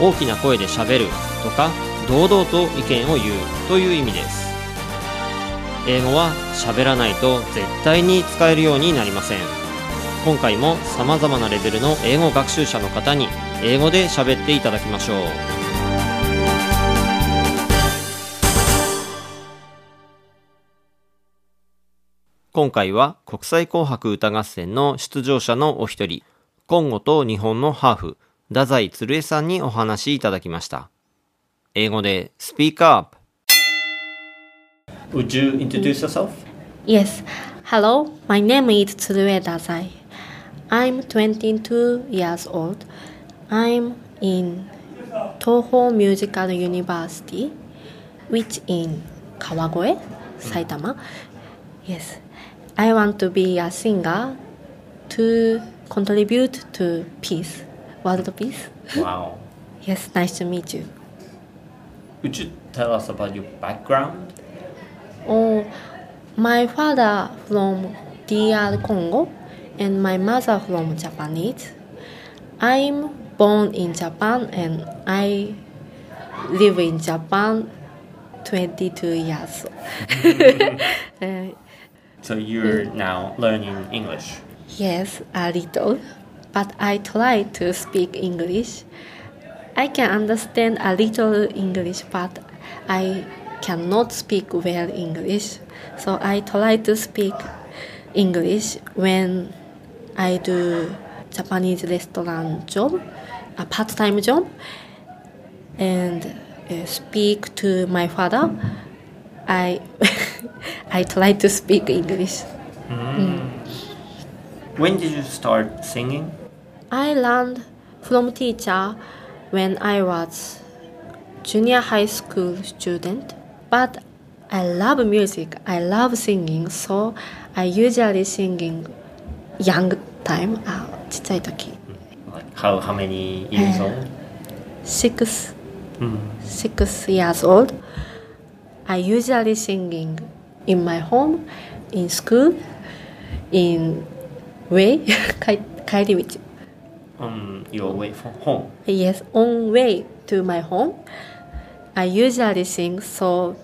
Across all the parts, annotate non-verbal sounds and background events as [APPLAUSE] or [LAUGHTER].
大きな声で喋るとか堂々と意見を言うという意味です。英語は喋らないと絶対に使えるようになりません。今回も様々なレベルの英語学習者の方に英語で喋っていただきましょう。今回は国際紅白歌合戦の出場者のお一人、コンゴと日本のハーフ、太宰鶴江さんにお話しいただきました。英語で Speak Up! Would you introduce yourself? Yes. Hello, my name is Tsurue Dazai. I'm 22 years old. I'm in Toho Musical University, which in Kawagoe, Saitama. Yes. I want to be a singer to contribute to peace, world peace. Wow. [LAUGHS] Yes, nice to meet you. Would you tell us about your background? Oh, my father from DR Congo and my mother from Japanese. I'm born in Japan and I live in Japan 22 years. [LAUGHS] [LAUGHS] Uh, So you're now learning English. yes, a little, but I try to speak English. I can understand a little English, but I cannot speak well English. So I try to speak English when I do Japanese restaurant job, a part-time job, and uh, speak to my father. I [LAUGHS] I try to speak English. When did you start singing? I learned from teacher when I was junior high school student, but I love music. I love singing, so I usually singing young time. あ、ちっちゃい時。 Like how, how many years Uh, old? Six, six years old. I usually singing in my home, in school, in way [LAUGHS] 帰帰り道。 On your way from home. Yes, on way to my home, I usually sing. So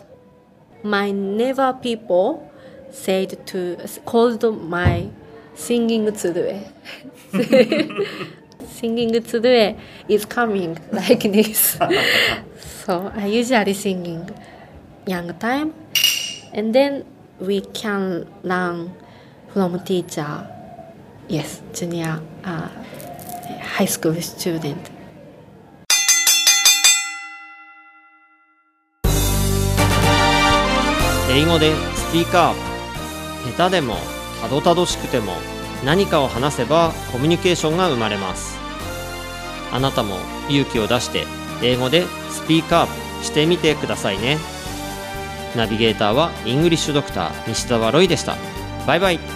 my neighbor people said to called my singing tsurue. [LAUGHS] singing tsurue is coming [LAUGHS] like this. [LAUGHS] so I usually singing young time, and then we can learn from teacher. Yes, junior. Uh, high school student. 英語でスピーカー下手でもたどたどしくても何かを話せばコミュニケーションが生まれます。あなたも勇気を出して英語でスピーカーしてみてくださいね。ナビゲーターはイングリッシュドクター西澤ロイでした。バイバイ。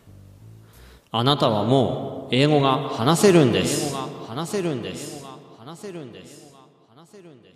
あなたはもう英語が話せるんです。英語が話せるんです。話せるんです。英語が話せるんです。